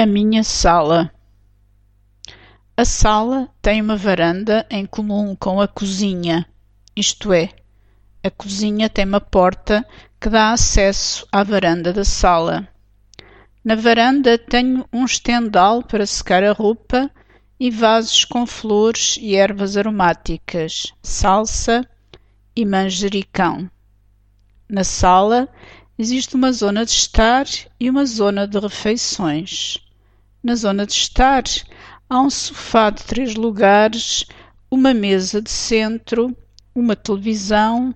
A minha sala. A sala tem uma varanda em comum com a cozinha, isto é, a cozinha tem uma porta que dá acesso à varanda da sala. Na varanda tenho um estendal para secar a roupa e vasos com flores e ervas aromáticas, salsa e manjericão. Na sala existe uma zona de estar e uma zona de refeições. Na zona de estar há um sofá de três lugares, uma mesa de centro, uma televisão,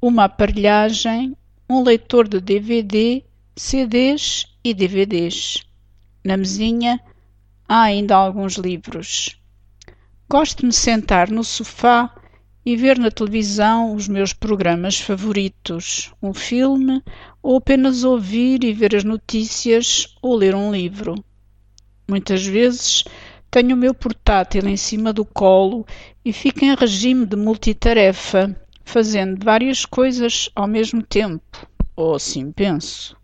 uma aparelhagem, um leitor de DVD, CDs e DVDs. Na mesinha há ainda alguns livros. Gosto de me sentar no sofá e ver na televisão os meus programas favoritos, um filme, ou apenas ouvir e ver as notícias ou ler um livro. Muitas vezes tenho o meu portátil em cima do colo e fico em regime de multitarefa, fazendo várias coisas ao mesmo tempo, ou assim penso.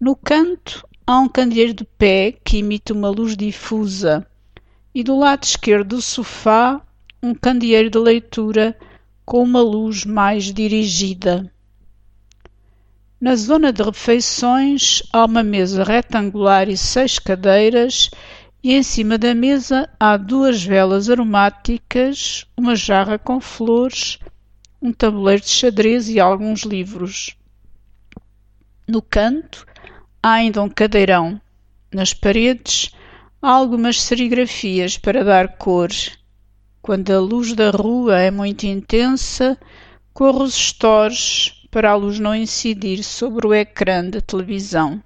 No canto há um candeeiro de pé que imita uma luz difusa, e do lado esquerdo do sofá um candeeiro de leitura com uma luz mais dirigida. Na zona de refeições há uma mesa retangular e seis cadeiras, e em cima da mesa há duas velas aromáticas, uma jarra com flores, um tabuleiro de xadrez e alguns livros. No canto há ainda um cadeirão. Nas paredes há algumas serigrafias para dar cor quando a luz da rua é muito intensa, corro os stores para a luz não incidir sobre o ecrã da televisão.